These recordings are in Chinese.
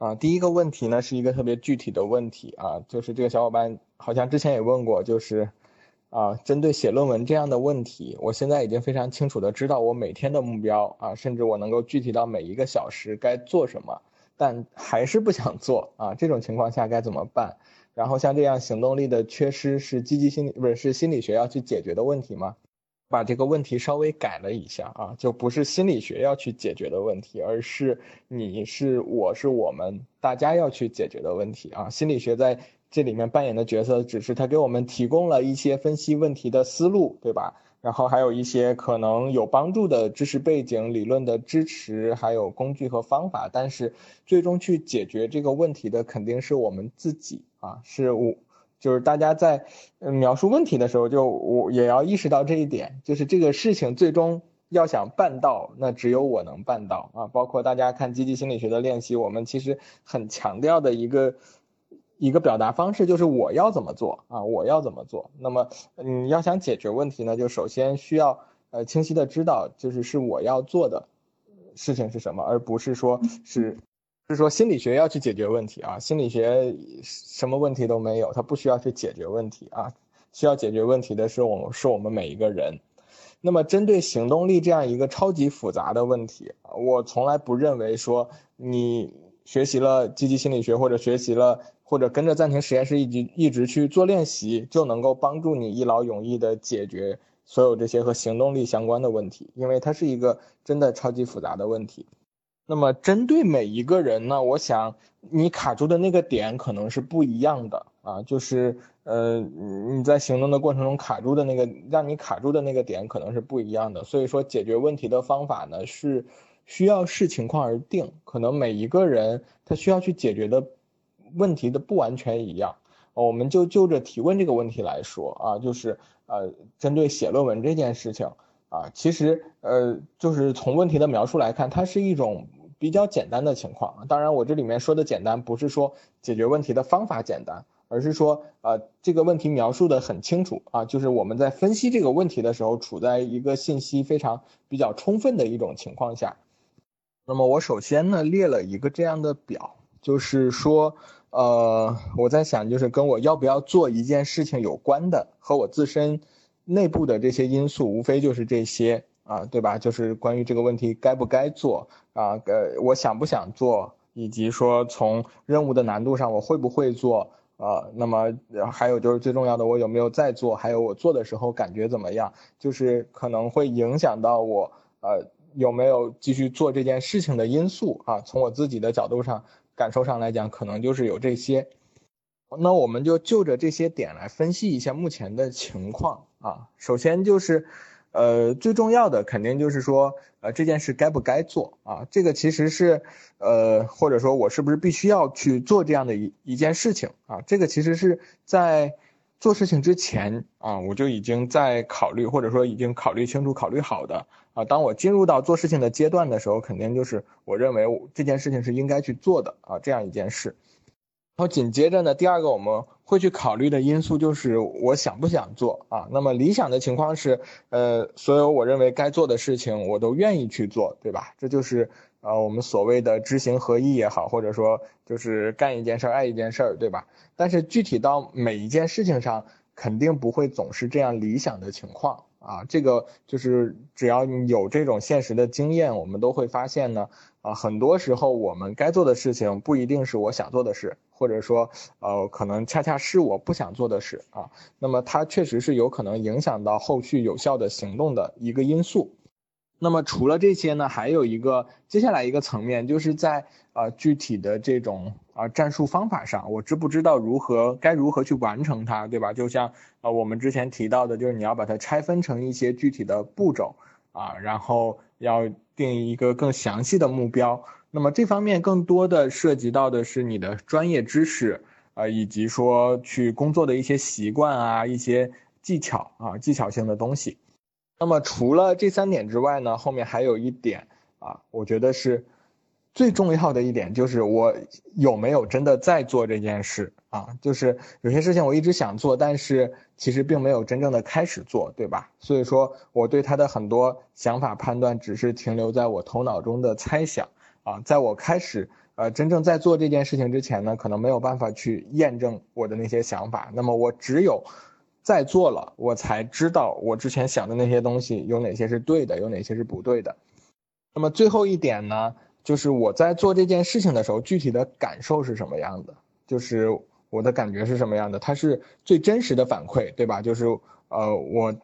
啊，第一个问题呢是一个特别具体的问题啊，就是这个小伙伴好像之前也问过，就是啊，针对写论文这样的问题，我现在已经非常清楚的知道我每天的目标啊，甚至我能够具体到每一个小时该做什么，但还是不想做啊，这种情况下该怎么办？然后像这样行动力的缺失是积极心理不是是心理学要去解决的问题吗？把这个问题稍微改了一下啊，就不是心理学要去解决的问题，而是你是我是我们大家要去解决的问题啊。心理学在这里面扮演的角色，只是它给我们提供了一些分析问题的思路，对吧？然后还有一些可能有帮助的知识背景、理论的支持，还有工具和方法。但是最终去解决这个问题的肯定是我们自己啊，是我。就是大家在描述问题的时候，就我也要意识到这一点，就是这个事情最终要想办到，那只有我能办到啊。包括大家看积极心理学的练习，我们其实很强调的一个一个表达方式就是我要怎么做啊，我要怎么做。那么你要想解决问题呢，就首先需要呃清晰的知道，就是是我要做的事情是什么，而不是说是。是说心理学要去解决问题啊，心理学什么问题都没有，它不需要去解决问题啊，需要解决问题的是我们是我们每一个人。那么针对行动力这样一个超级复杂的问题，我从来不认为说你学习了积极心理学或者学习了或者跟着暂停实验室一直一直去做练习就能够帮助你一劳永逸的解决所有这些和行动力相关的问题，因为它是一个真的超级复杂的问题。那么针对每一个人呢，我想你卡住的那个点可能是不一样的啊，就是呃你在行动的过程中卡住的那个让你卡住的那个点可能是不一样的，所以说解决问题的方法呢是需要视情况而定，可能每一个人他需要去解决的问题的不完全一样。我们就就着提问这个问题来说啊，就是呃针对写论文这件事情啊，其实呃就是从问题的描述来看，它是一种。比较简单的情况，当然我这里面说的简单，不是说解决问题的方法简单，而是说，呃，这个问题描述的很清楚啊，就是我们在分析这个问题的时候，处在一个信息非常比较充分的一种情况下。那么我首先呢列了一个这样的表，就是说，呃，我在想，就是跟我要不要做一件事情有关的，和我自身内部的这些因素，无非就是这些。啊，对吧？就是关于这个问题该不该做啊？呃，我想不想做，以及说从任务的难度上我会不会做啊？那么还有就是最重要的，我有没有在做？还有我做的时候感觉怎么样？就是可能会影响到我呃有没有继续做这件事情的因素啊。从我自己的角度上感受上来讲，可能就是有这些。那我们就就着这些点来分析一下目前的情况啊。首先就是。呃，最重要的肯定就是说，呃，这件事该不该做啊？这个其实是，呃，或者说我是不是必须要去做这样的一一件事情啊？这个其实是在做事情之前啊，我就已经在考虑，或者说已经考虑清楚、考虑好的啊。当我进入到做事情的阶段的时候，肯定就是我认为这件事情是应该去做的啊，这样一件事。然后紧接着呢，第二个我们会去考虑的因素就是我想不想做啊。那么理想的情况是，呃，所有我认为该做的事情我都愿意去做，对吧？这就是呃我们所谓的知行合一也好，或者说就是干一件事儿爱一件事儿，对吧？但是具体到每一件事情上，肯定不会总是这样理想的情况啊。这个就是只要你有这种现实的经验，我们都会发现呢，啊，很多时候我们该做的事情不一定是我想做的事。或者说，呃，可能恰恰是我不想做的事啊，那么它确实是有可能影响到后续有效的行动的一个因素。那么除了这些呢，还有一个接下来一个层面，就是在呃具体的这种啊战术方法上，我知不知道如何该如何去完成它，对吧？就像呃我们之前提到的，就是你要把它拆分成一些具体的步骤啊，然后要定一个更详细的目标。那么这方面更多的涉及到的是你的专业知识，啊，以及说去工作的一些习惯啊，一些技巧啊，技巧性的东西。那么除了这三点之外呢，后面还有一点啊，我觉得是最重要的一点，就是我有没有真的在做这件事啊？就是有些事情我一直想做，但是其实并没有真正的开始做，对吧？所以说我对他的很多想法判断，只是停留在我头脑中的猜想。啊，在我开始呃真正在做这件事情之前呢，可能没有办法去验证我的那些想法。那么我只有在做了，我才知道我之前想的那些东西有哪些是对的，有哪些是不对的。那么最后一点呢，就是我在做这件事情的时候，具体的感受是什么样的？就是我的感觉是什么样的？它是最真实的反馈，对吧？就是呃，我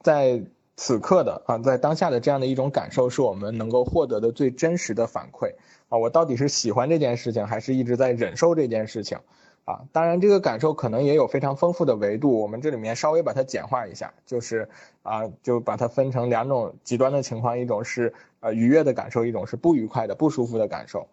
在此刻的啊，在当下的这样的一种感受，是我们能够获得的最真实的反馈啊。我到底是喜欢这件事情，还是一直在忍受这件事情？啊，当然，这个感受可能也有非常丰富的维度。我们这里面稍微把它简化一下，就是啊，就把它分成两种极端的情况：一种是呃愉悦的感受，一种是不愉快的、不舒服的感受。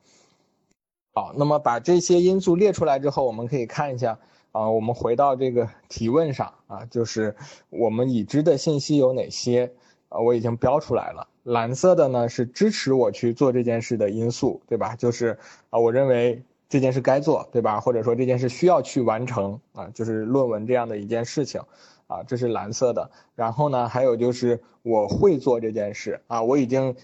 好，那么把这些因素列出来之后，我们可以看一下啊，我们回到这个提问上啊，就是我们已知的信息有哪些啊？我已经标出来了，蓝色的呢是支持我去做这件事的因素，对吧？就是啊，我认为。这件事该做，对吧？或者说这件事需要去完成啊，就是论文这样的一件事情，啊，这是蓝色的。然后呢，还有就是我会做这件事啊，我已经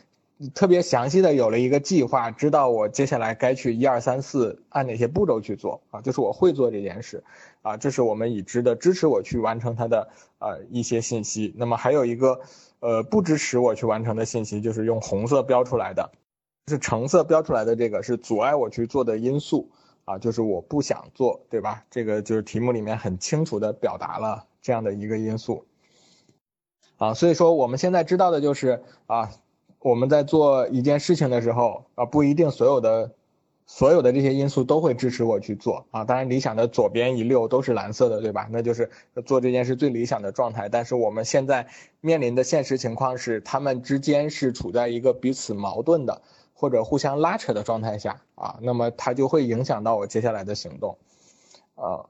特别详细的有了一个计划，知道我接下来该去一二三四按哪些步骤去做啊，就是我会做这件事啊，这是我们已知的支持我去完成它的呃一些信息。那么还有一个呃不支持我去完成的信息，就是用红色标出来的。是橙色标出来的这个是阻碍我去做的因素啊，就是我不想做，对吧？这个就是题目里面很清楚的表达了这样的一个因素啊，所以说我们现在知道的就是啊，我们在做一件事情的时候啊，不一定所有的所有的这些因素都会支持我去做啊。当然，理想的左边一溜都是蓝色的，对吧？那就是做这件事最理想的状态。但是我们现在面临的现实情况是，他们之间是处在一个彼此矛盾的。或者互相拉扯的状态下啊，那么它就会影响到我接下来的行动，啊，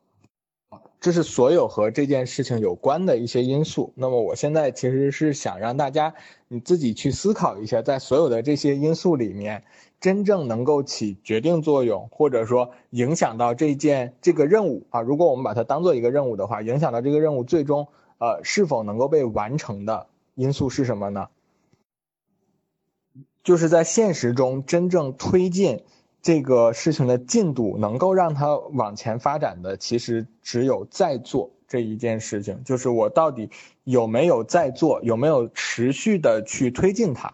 这是所有和这件事情有关的一些因素。那么我现在其实是想让大家你自己去思考一下，在所有的这些因素里面，真正能够起决定作用，或者说影响到这件这个任务啊，如果我们把它当做一个任务的话，影响到这个任务最终呃是否能够被完成的因素是什么呢？就是在现实中真正推进这个事情的进度，能够让它往前发展的，其实只有在做这一件事情。就是我到底有没有在做，有没有持续的去推进它，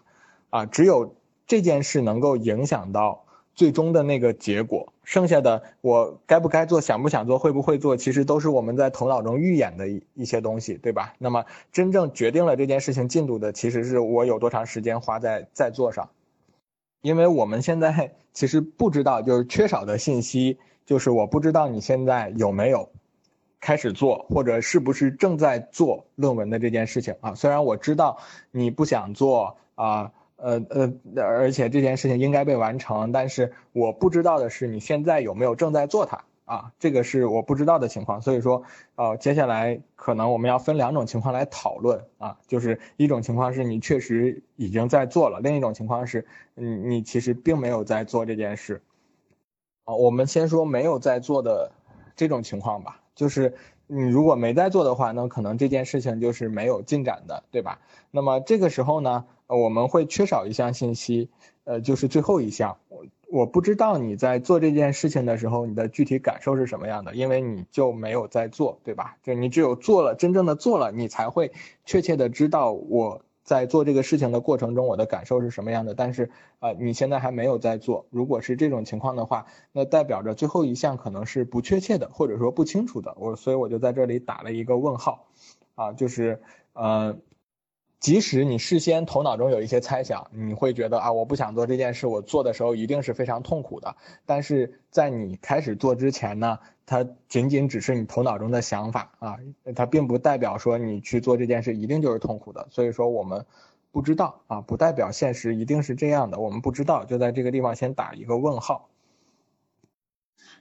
啊，只有这件事能够影响到。最终的那个结果，剩下的我该不该做，想不想做，会不会做，其实都是我们在头脑中预演的一一些东西，对吧？那么真正决定了这件事情进度的，其实是我有多长时间花在在做上，因为我们现在其实不知道，就是缺少的信息，就是我不知道你现在有没有开始做，或者是不是正在做论文的这件事情啊？虽然我知道你不想做啊。呃呃，而且这件事情应该被完成，但是我不知道的是你现在有没有正在做它啊？这个是我不知道的情况，所以说，呃，接下来可能我们要分两种情况来讨论啊，就是一种情况是你确实已经在做了，另一种情况是，嗯，你其实并没有在做这件事。啊，我们先说没有在做的这种情况吧，就是你如果没在做的话，那可能这件事情就是没有进展的，对吧？那么这个时候呢？我们会缺少一项信息，呃，就是最后一项，我我不知道你在做这件事情的时候，你的具体感受是什么样的，因为你就没有在做，对吧？就你只有做了，真正的做了，你才会确切的知道我在做这个事情的过程中我的感受是什么样的。但是，呃，你现在还没有在做，如果是这种情况的话，那代表着最后一项可能是不确切的，或者说不清楚的。我所以我就在这里打了一个问号，啊，就是，呃。即使你事先头脑中有一些猜想，你会觉得啊，我不想做这件事，我做的时候一定是非常痛苦的。但是在你开始做之前呢，它仅仅只是你头脑中的想法啊，它并不代表说你去做这件事一定就是痛苦的。所以说我们不知道啊，不代表现实一定是这样的。我们不知道，就在这个地方先打一个问号。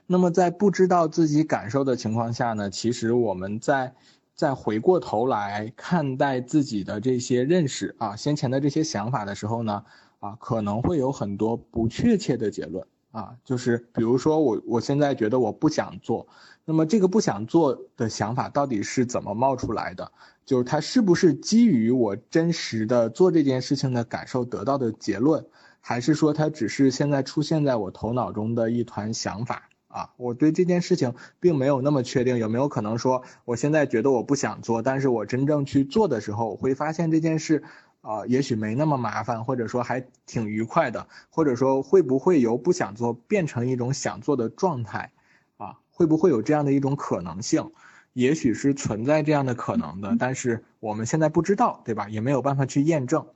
那么在不知道自己感受的情况下呢，其实我们在。再回过头来看待自己的这些认识啊，先前的这些想法的时候呢，啊，可能会有很多不确切的结论啊，就是比如说我我现在觉得我不想做，那么这个不想做的想法到底是怎么冒出来的？就是，它是不是基于我真实的做这件事情的感受得到的结论，还是说它只是现在出现在我头脑中的一团想法啊？我对这件事情并没有那么确定，有没有可能说我现在觉得我不想做，但是我真正去做的时候，我会发现这件事啊，也许没那么麻烦，或者说还挺愉快的，或者说会不会由不想做变成一种想做的状态啊？会不会有这样的一种可能性？也许是存在这样的可能的，但是我们现在不知道，对吧？也没有办法去验证。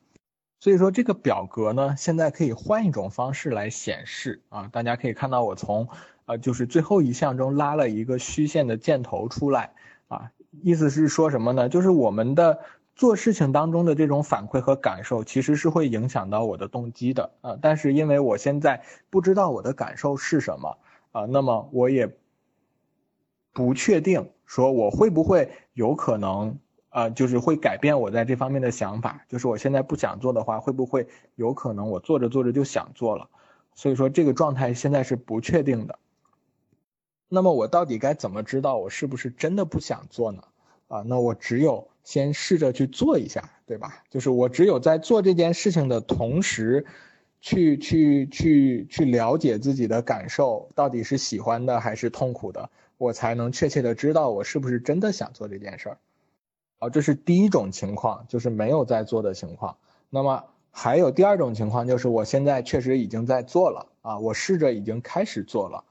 所以说这个表格呢，现在可以换一种方式来显示啊。大家可以看到，我从呃就是最后一项中拉了一个虚线的箭头出来啊，意思是说什么呢？就是我们的做事情当中的这种反馈和感受，其实是会影响到我的动机的啊。但是因为我现在不知道我的感受是什么啊，那么我也不确定说我会不会有可能。呃，就是会改变我在这方面的想法。就是我现在不想做的话，会不会有可能我做着做着就想做了？所以说这个状态现在是不确定的。那么我到底该怎么知道我是不是真的不想做呢？啊，那我只有先试着去做一下，对吧？就是我只有在做这件事情的同时，去去去去了解自己的感受到底是喜欢的还是痛苦的，我才能确切的知道我是不是真的想做这件事儿。啊，这是第一种情况，就是没有在做的情况。那么还有第二种情况，就是我现在确实已经在做了啊，我试着已经开始做了。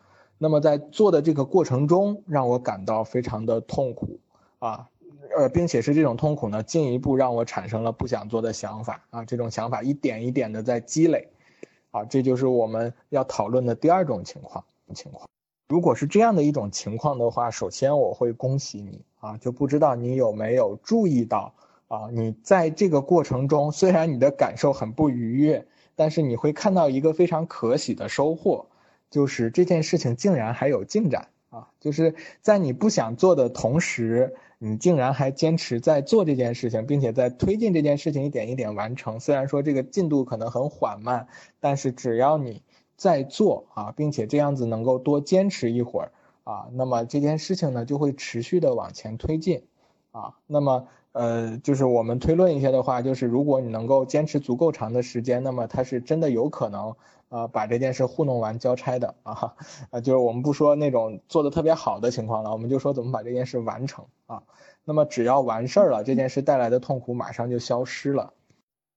那么在做的这个过程中，让我感到非常的痛苦啊，呃，并且是这种痛苦呢，进一步让我产生了不想做的想法啊，这种想法一点一点的在积累，啊，这就是我们要讨论的第二种情况情况。如果是这样的一种情况的话，首先我会恭喜你啊，就不知道你有没有注意到啊，你在这个过程中，虽然你的感受很不愉悦，但是你会看到一个非常可喜的收获，就是这件事情竟然还有进展啊，就是在你不想做的同时，你竟然还坚持在做这件事情，并且在推进这件事情一点一点完成。虽然说这个进度可能很缓慢，但是只要你。在做啊，并且这样子能够多坚持一会儿啊，那么这件事情呢就会持续的往前推进啊。那么呃，就是我们推论一些的话，就是如果你能够坚持足够长的时间，那么它是真的有可能啊把这件事糊弄完交差的啊啊，就是我们不说那种做的特别好的情况了，我们就说怎么把这件事完成啊。那么只要完事儿了，这件事带来的痛苦马上就消失了。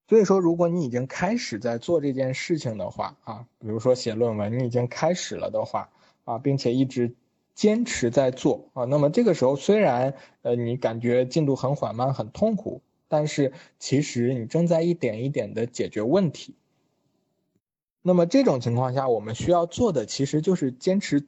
所以说，如果你已经开始在做这件事情的话，啊，比如说写论文，你已经开始了的话，啊，并且一直坚持在做，啊，那么这个时候虽然，呃，你感觉进度很缓慢、很痛苦，但是其实你正在一点一点的解决问题。那么这种情况下，我们需要做的其实就是坚持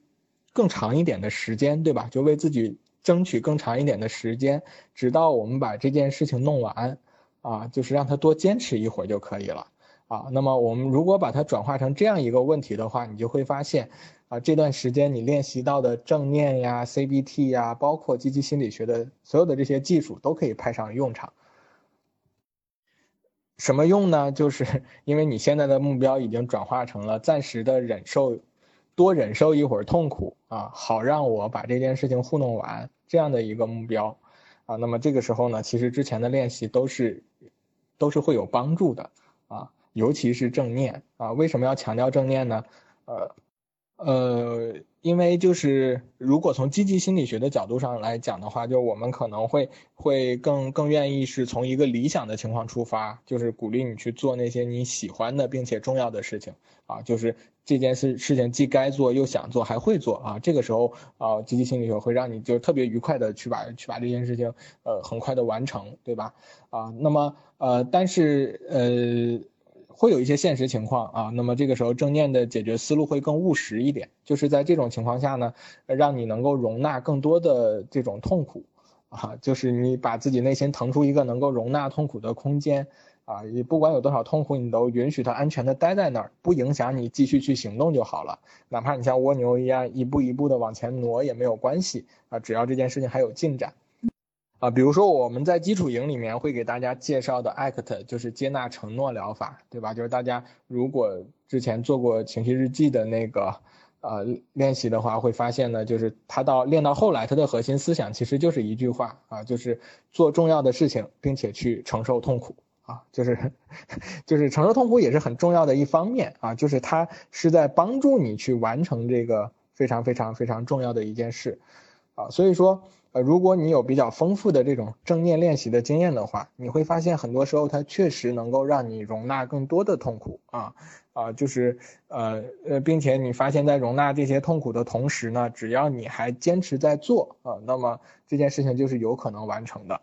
更长一点的时间，对吧？就为自己争取更长一点的时间，直到我们把这件事情弄完。啊，就是让他多坚持一会儿就可以了啊。那么我们如果把它转化成这样一个问题的话，你就会发现，啊，这段时间你练习到的正念呀、CBT 呀，包括积极心理学的所有的这些技术都可以派上用场。什么用呢？就是因为你现在的目标已经转化成了暂时的忍受，多忍受一会儿痛苦啊，好让我把这件事情糊弄完这样的一个目标。啊，那么这个时候呢，其实之前的练习都是，都是会有帮助的啊，尤其是正念啊。为什么要强调正念呢？呃，呃，因为就是如果从积极心理学的角度上来讲的话，就我们可能会会更更愿意是从一个理想的情况出发，就是鼓励你去做那些你喜欢的并且重要的事情啊，就是。这件事事情既该做又想做还会做啊，这个时候啊，积极心理学会让你就特别愉快的去把去把这件事情呃很快的完成，对吧？啊，那么呃，但是呃，会有一些现实情况啊，那么这个时候正念的解决思路会更务实一点，就是在这种情况下呢，让你能够容纳更多的这种痛苦啊，就是你把自己内心腾出一个能够容纳痛苦的空间。啊，你不管有多少痛苦，你都允许它安全的待在那儿，不影响你继续去行动就好了。哪怕你像蜗牛一样一步一步的往前挪也没有关系啊，只要这件事情还有进展。啊，比如说我们在基础营里面会给大家介绍的 ACT 就是接纳承诺疗法，对吧？就是大家如果之前做过情绪日记的那个呃练习的话，会发现呢，就是它到练到后来，它的核心思想其实就是一句话啊，就是做重要的事情，并且去承受痛苦。啊，就是 就是承受痛苦也是很重要的一方面啊，就是它是在帮助你去完成这个非常非常非常重要的一件事啊，所以说。如果你有比较丰富的这种正念练习的经验的话，你会发现很多时候它确实能够让你容纳更多的痛苦啊啊，就是呃呃，并且你发现，在容纳这些痛苦的同时呢，只要你还坚持在做啊，那么这件事情就是有可能完成的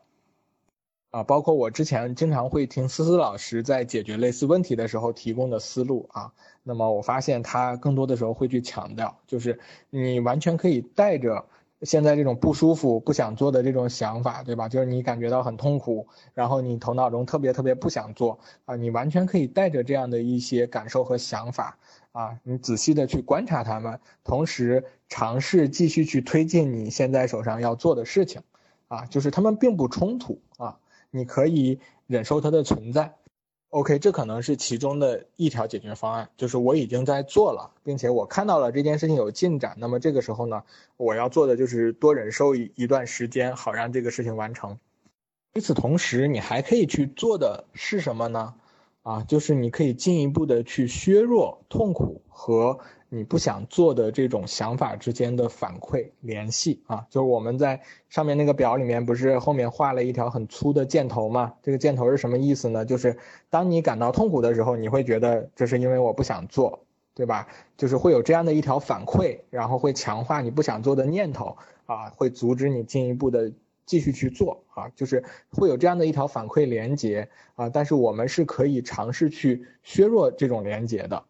啊。包括我之前经常会听思思老师在解决类似问题的时候提供的思路啊，那么我发现他更多的时候会去强调，就是你完全可以带着。现在这种不舒服、不想做的这种想法，对吧？就是你感觉到很痛苦，然后你头脑中特别特别不想做啊，你完全可以带着这样的一些感受和想法啊，你仔细的去观察他们，同时尝试继续去推进你现在手上要做的事情，啊，就是他们并不冲突啊，你可以忍受它的存在。OK，这可能是其中的一条解决方案，就是我已经在做了，并且我看到了这件事情有进展。那么这个时候呢，我要做的就是多忍受一一段时间，好让这个事情完成。与此同时，你还可以去做的是什么呢？啊，就是你可以进一步的去削弱痛苦和。你不想做的这种想法之间的反馈联系啊，就是我们在上面那个表里面不是后面画了一条很粗的箭头吗？这个箭头是什么意思呢？就是当你感到痛苦的时候，你会觉得这是因为我不想做，对吧？就是会有这样的一条反馈，然后会强化你不想做的念头啊，会阻止你进一步的继续去做啊，就是会有这样的一条反馈连接啊，但是我们是可以尝试去削弱这种连接的。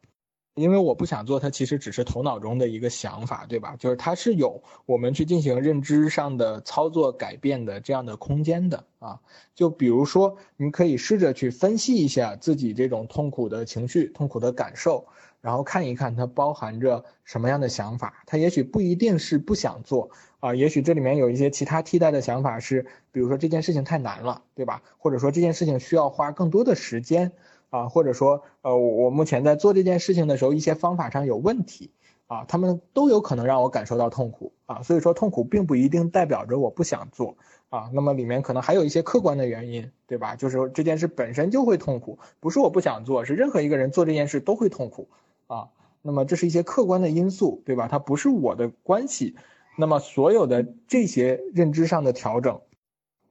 因为我不想做，它其实只是头脑中的一个想法，对吧？就是它是有我们去进行认知上的操作改变的这样的空间的啊。就比如说，你可以试着去分析一下自己这种痛苦的情绪、痛苦的感受，然后看一看它包含着什么样的想法。它也许不一定是不想做啊，也许这里面有一些其他替代的想法是，比如说这件事情太难了，对吧？或者说这件事情需要花更多的时间。啊，或者说，呃，我目前在做这件事情的时候，一些方法上有问题，啊，他们都有可能让我感受到痛苦，啊，所以说痛苦并不一定代表着我不想做，啊，那么里面可能还有一些客观的原因，对吧？就是这件事本身就会痛苦，不是我不想做，是任何一个人做这件事都会痛苦，啊，那么这是一些客观的因素，对吧？它不是我的关系，那么所有的这些认知上的调整。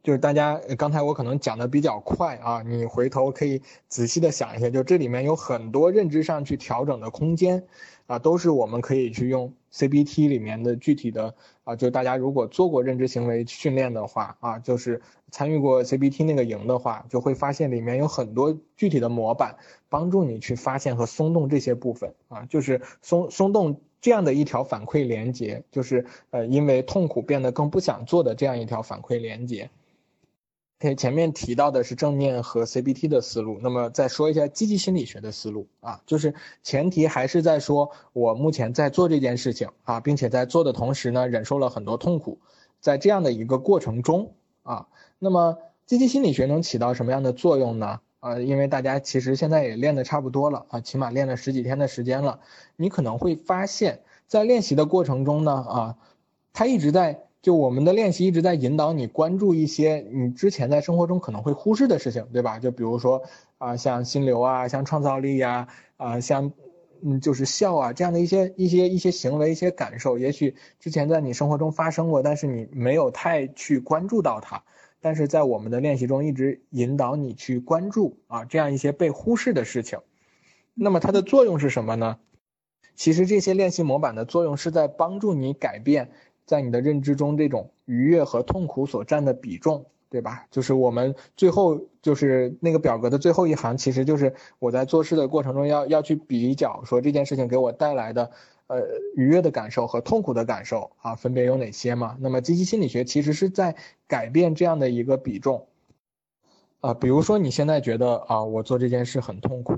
就是大家刚才我可能讲的比较快啊，你回头可以仔细的想一下，就这里面有很多认知上去调整的空间，啊，都是我们可以去用 CBT 里面的具体的啊，就大家如果做过认知行为训练的话啊，就是参与过 CBT 那个营的话，就会发现里面有很多具体的模板，帮助你去发现和松动这些部分啊，就是松松动这样的一条反馈连接，就是呃因为痛苦变得更不想做的这样一条反馈连接。前面提到的是正面和 CBT 的思路，那么再说一下积极心理学的思路啊，就是前提还是在说我目前在做这件事情啊，并且在做的同时呢，忍受了很多痛苦，在这样的一个过程中啊，那么积极心理学能起到什么样的作用呢？啊，因为大家其实现在也练得差不多了啊，起码练了十几天的时间了，你可能会发现，在练习的过程中呢，啊，他一直在。就我们的练习一直在引导你关注一些你之前在生活中可能会忽视的事情，对吧？就比如说啊，像心流啊，像创造力呀，啊，像嗯，就是笑啊这样的一些一些一些行为、一些感受，也许之前在你生活中发生过，但是你没有太去关注到它。但是在我们的练习中，一直引导你去关注啊这样一些被忽视的事情。那么它的作用是什么呢？其实这些练习模板的作用是在帮助你改变。在你的认知中，这种愉悦和痛苦所占的比重，对吧？就是我们最后就是那个表格的最后一行，其实就是我在做事的过程中要要去比较，说这件事情给我带来的，呃，愉悦的感受和痛苦的感受啊，分别有哪些嘛？那么积极心理学其实是在改变这样的一个比重，啊，比如说你现在觉得啊，我做这件事很痛苦，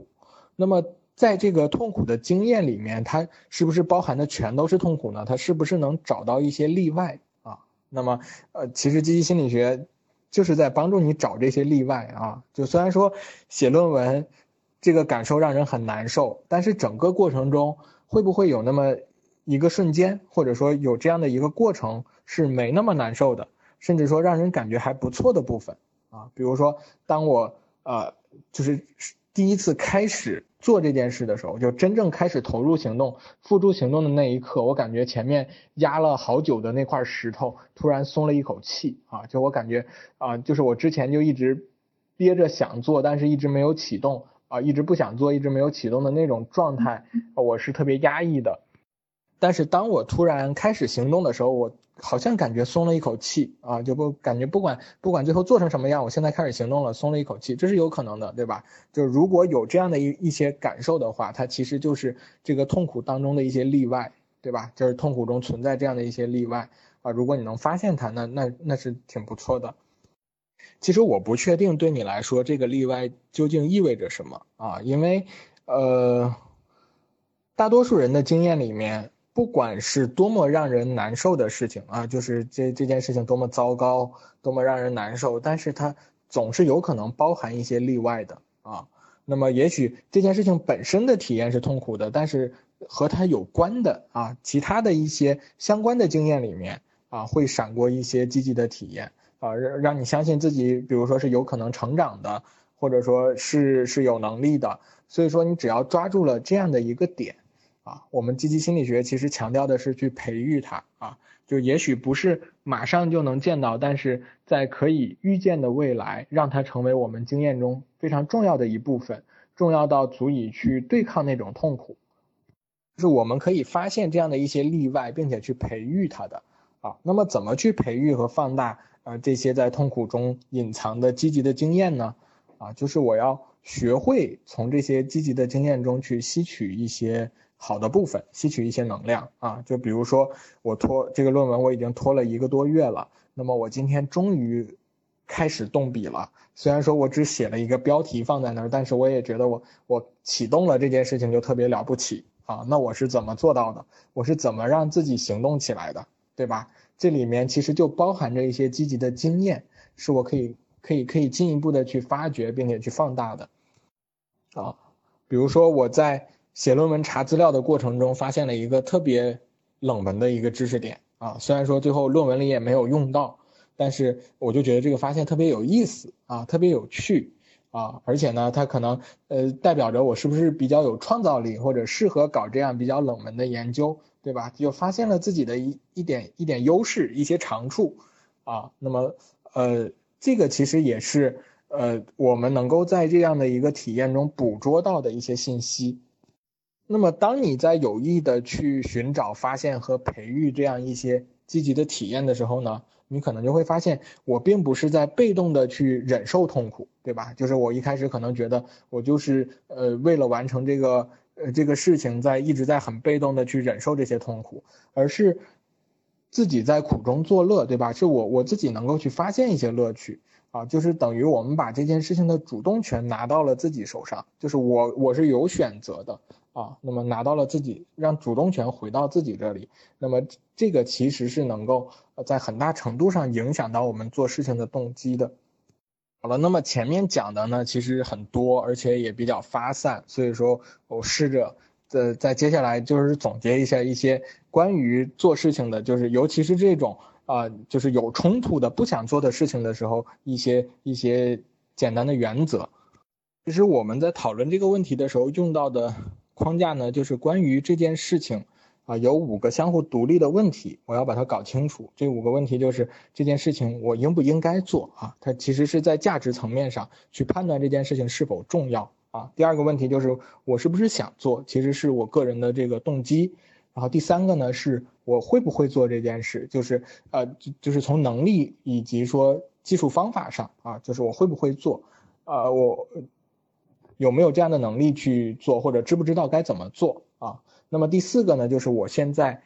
那么。在这个痛苦的经验里面，它是不是包含的全都是痛苦呢？它是不是能找到一些例外啊？那么，呃，其实积极心理学就是在帮助你找这些例外啊。就虽然说写论文这个感受让人很难受，但是整个过程中会不会有那么一个瞬间，或者说有这样的一个过程是没那么难受的，甚至说让人感觉还不错的部分啊？比如说，当我呃。就是第一次开始做这件事的时候，就真正开始投入行动、付诸行动的那一刻，我感觉前面压了好久的那块石头突然松了一口气啊！就我感觉啊，就是我之前就一直憋着想做，但是一直没有启动啊，一直不想做，一直没有启动的那种状态，我是特别压抑的。但是当我突然开始行动的时候，我。好像感觉松了一口气啊，就不感觉不管不管最后做成什么样，我现在开始行动了，松了一口气，这是有可能的，对吧？就是如果有这样的一一些感受的话，它其实就是这个痛苦当中的一些例外，对吧？就是痛苦中存在这样的一些例外啊。如果你能发现它，那那那是挺不错的。其实我不确定对你来说这个例外究竟意味着什么啊，因为呃，大多数人的经验里面。不管是多么让人难受的事情啊，就是这这件事情多么糟糕，多么让人难受，但是它总是有可能包含一些例外的啊。那么也许这件事情本身的体验是痛苦的，但是和它有关的啊，其他的一些相关的经验里面啊，会闪过一些积极的体验啊，让让你相信自己，比如说是有可能成长的，或者说是是有能力的。所以说，你只要抓住了这样的一个点。啊，我们积极心理学其实强调的是去培育它啊，就也许不是马上就能见到，但是在可以预见的未来，让它成为我们经验中非常重要的一部分，重要到足以去对抗那种痛苦。就是我们可以发现这样的一些例外，并且去培育它的啊。那么怎么去培育和放大啊这些在痛苦中隐藏的积极的经验呢？啊，就是我要学会从这些积极的经验中去吸取一些。好的部分，吸取一些能量啊，就比如说我拖这个论文，我已经拖了一个多月了，那么我今天终于开始动笔了。虽然说我只写了一个标题放在那儿，但是我也觉得我我启动了这件事情就特别了不起啊。那我是怎么做到的？我是怎么让自己行动起来的？对吧？这里面其实就包含着一些积极的经验，是我可以可以可以进一步的去发掘并且去放大的啊。比如说我在。写论文查资料的过程中，发现了一个特别冷门的一个知识点啊，虽然说最后论文里也没有用到，但是我就觉得这个发现特别有意思啊，特别有趣啊，而且呢，它可能呃代表着我是不是比较有创造力，或者适合搞这样比较冷门的研究，对吧？就发现了自己的一一点一点优势，一些长处啊，那么呃，这个其实也是呃我们能够在这样的一个体验中捕捉到的一些信息。那么，当你在有意的去寻找、发现和培育这样一些积极的体验的时候呢，你可能就会发现，我并不是在被动的去忍受痛苦，对吧？就是我一开始可能觉得我就是呃为了完成这个呃这个事情，在一直在很被动的去忍受这些痛苦，而是自己在苦中作乐，对吧？是我我自己能够去发现一些乐趣啊，就是等于我们把这件事情的主动权拿到了自己手上，就是我我是有选择的。啊，那么拿到了自己，让主动权回到自己这里，那么这个其实是能够在很大程度上影响到我们做事情的动机的。好了，那么前面讲的呢，其实很多，而且也比较发散，所以说我试着在在接下来就是总结一下一些关于做事情的，就是尤其是这种啊，就是有冲突的不想做的事情的时候，一些一些简单的原则。其实我们在讨论这个问题的时候用到的。框架呢，就是关于这件事情，啊，有五个相互独立的问题，我要把它搞清楚。这五个问题就是这件事情我应不应该做啊？它其实是在价值层面上去判断这件事情是否重要啊。第二个问题就是我是不是想做，其实是我个人的这个动机。然后第三个呢，是我会不会做这件事，就是呃，就就是从能力以及说技术方法上啊，就是我会不会做，啊，我。有没有这样的能力去做，或者知不知道该怎么做啊？那么第四个呢，就是我现在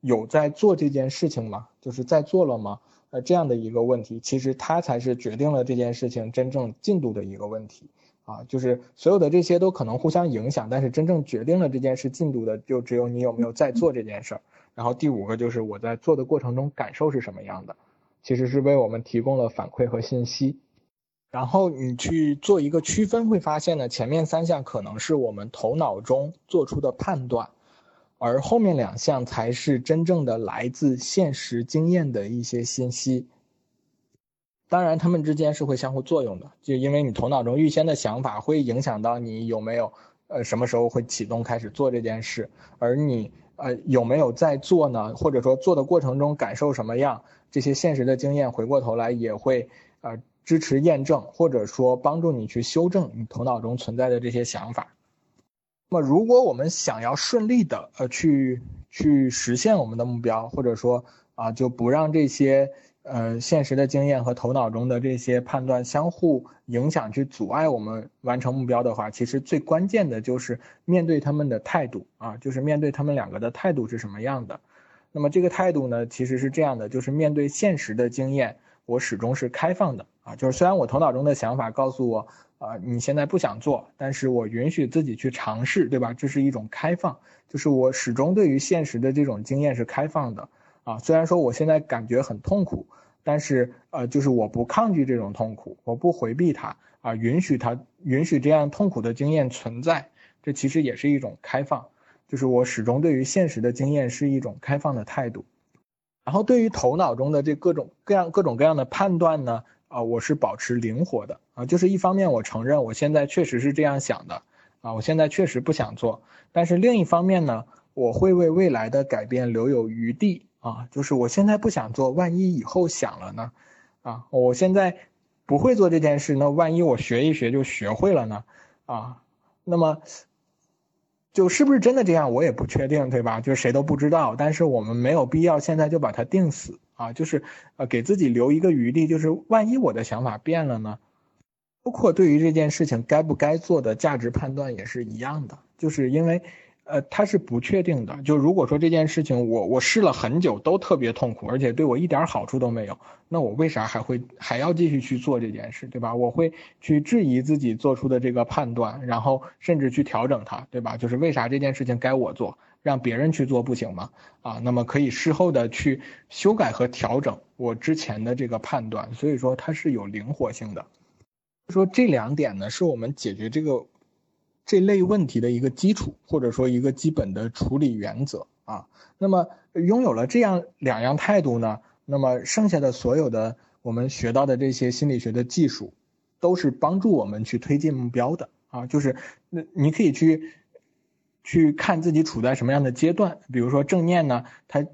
有在做这件事情吗？就是在做了吗？呃，这样的一个问题，其实它才是决定了这件事情真正进度的一个问题啊。就是所有的这些都可能互相影响，但是真正决定了这件事进度的，就只有你有没有在做这件事儿。然后第五个就是我在做的过程中感受是什么样的，其实是为我们提供了反馈和信息。然后你去做一个区分，会发现呢，前面三项可能是我们头脑中做出的判断，而后面两项才是真正的来自现实经验的一些信息。当然，他们之间是会相互作用的，就因为你头脑中预先的想法会影响到你有没有，呃，什么时候会启动开始做这件事，而你呃有没有在做呢？或者说做的过程中感受什么样？这些现实的经验回过头来也会呃支持验证，或者说帮助你去修正你头脑中存在的这些想法。那么，如果我们想要顺利的呃去去实现我们的目标，或者说啊就不让这些呃现实的经验和头脑中的这些判断相互影响，去阻碍我们完成目标的话，其实最关键的就是面对他们的态度啊，就是面对他们两个的态度是什么样的。那么这个态度呢，其实是这样的，就是面对现实的经验，我始终是开放的啊，就是虽然我头脑中的想法告诉我。啊，你现在不想做，但是我允许自己去尝试，对吧？这是一种开放，就是我始终对于现实的这种经验是开放的。啊，虽然说我现在感觉很痛苦，但是呃，就是我不抗拒这种痛苦，我不回避它，啊，允许它，允许这样痛苦的经验存在，这其实也是一种开放，就是我始终对于现实的经验是一种开放的态度。然后对于头脑中的这各种各样各种各样的判断呢？啊，我是保持灵活的啊，就是一方面我承认我现在确实是这样想的啊，我现在确实不想做，但是另一方面呢，我会为未来的改变留有余地啊，就是我现在不想做，万一以后想了呢？啊，我现在不会做这件事，那万一我学一学就学会了呢？啊，那么就是不是真的这样，我也不确定，对吧？就是谁都不知道，但是我们没有必要现在就把它定死。啊，就是呃，给自己留一个余地，就是万一我的想法变了呢？包括对于这件事情该不该做的价值判断也是一样的，就是因为，呃，它是不确定的。就如果说这件事情我我试了很久都特别痛苦，而且对我一点好处都没有，那我为啥还会还要继续去做这件事，对吧？我会去质疑自己做出的这个判断，然后甚至去调整它，对吧？就是为啥这件事情该我做？让别人去做不行吗？啊，那么可以事后的去修改和调整我之前的这个判断，所以说它是有灵活性的。说这两点呢，是我们解决这个这类问题的一个基础，或者说一个基本的处理原则啊。那么拥有了这样两样态度呢，那么剩下的所有的我们学到的这些心理学的技术，都是帮助我们去推进目标的啊。就是那你可以去。去看自己处在什么样的阶段，比如说正念呢，它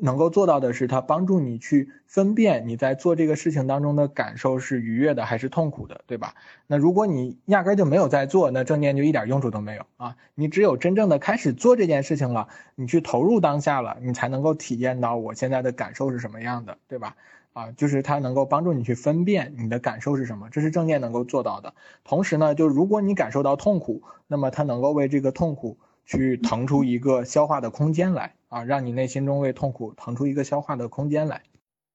能够做到的是，它帮助你去分辨你在做这个事情当中的感受是愉悦的还是痛苦的，对吧？那如果你压根就没有在做，那正念就一点用处都没有啊！你只有真正的开始做这件事情了，你去投入当下了，你才能够体验到我现在的感受是什么样的，对吧？啊，就是它能够帮助你去分辨你的感受是什么，这是正念能够做到的。同时呢，就如果你感受到痛苦，那么它能够为这个痛苦。去腾出一个消化的空间来啊，让你内心中为痛苦腾出一个消化的空间来。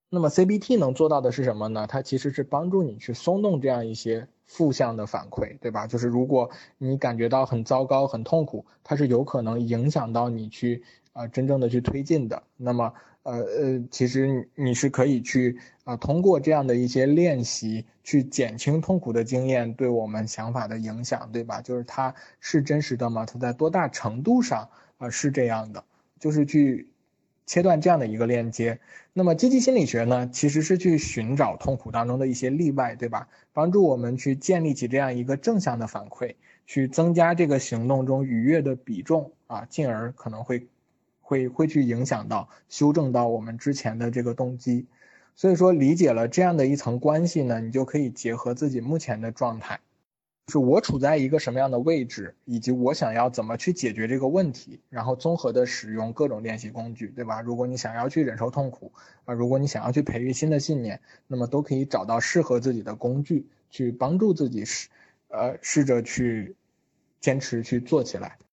那么 CBT 能做到的是什么呢？它其实是帮助你去松动这样一些负向的反馈，对吧？就是如果你感觉到很糟糕、很痛苦，它是有可能影响到你去啊真正的去推进的。那么。呃呃，其实你是可以去啊，通过这样的一些练习去减轻痛苦的经验对我们想法的影响，对吧？就是它是真实的吗？它在多大程度上啊是这样的？就是去切断这样的一个链接。那么积极心理学呢，其实是去寻找痛苦当中的一些例外，对吧？帮助我们去建立起这样一个正向的反馈，去增加这个行动中愉悦的比重啊，进而可能会。会会去影响到修正到我们之前的这个动机，所以说理解了这样的一层关系呢，你就可以结合自己目前的状态，是我处在一个什么样的位置，以及我想要怎么去解决这个问题，然后综合的使用各种练习工具，对吧？如果你想要去忍受痛苦啊，如果你想要去培育新的信念，那么都可以找到适合自己的工具，去帮助自己试，呃，试着去坚持去做起来。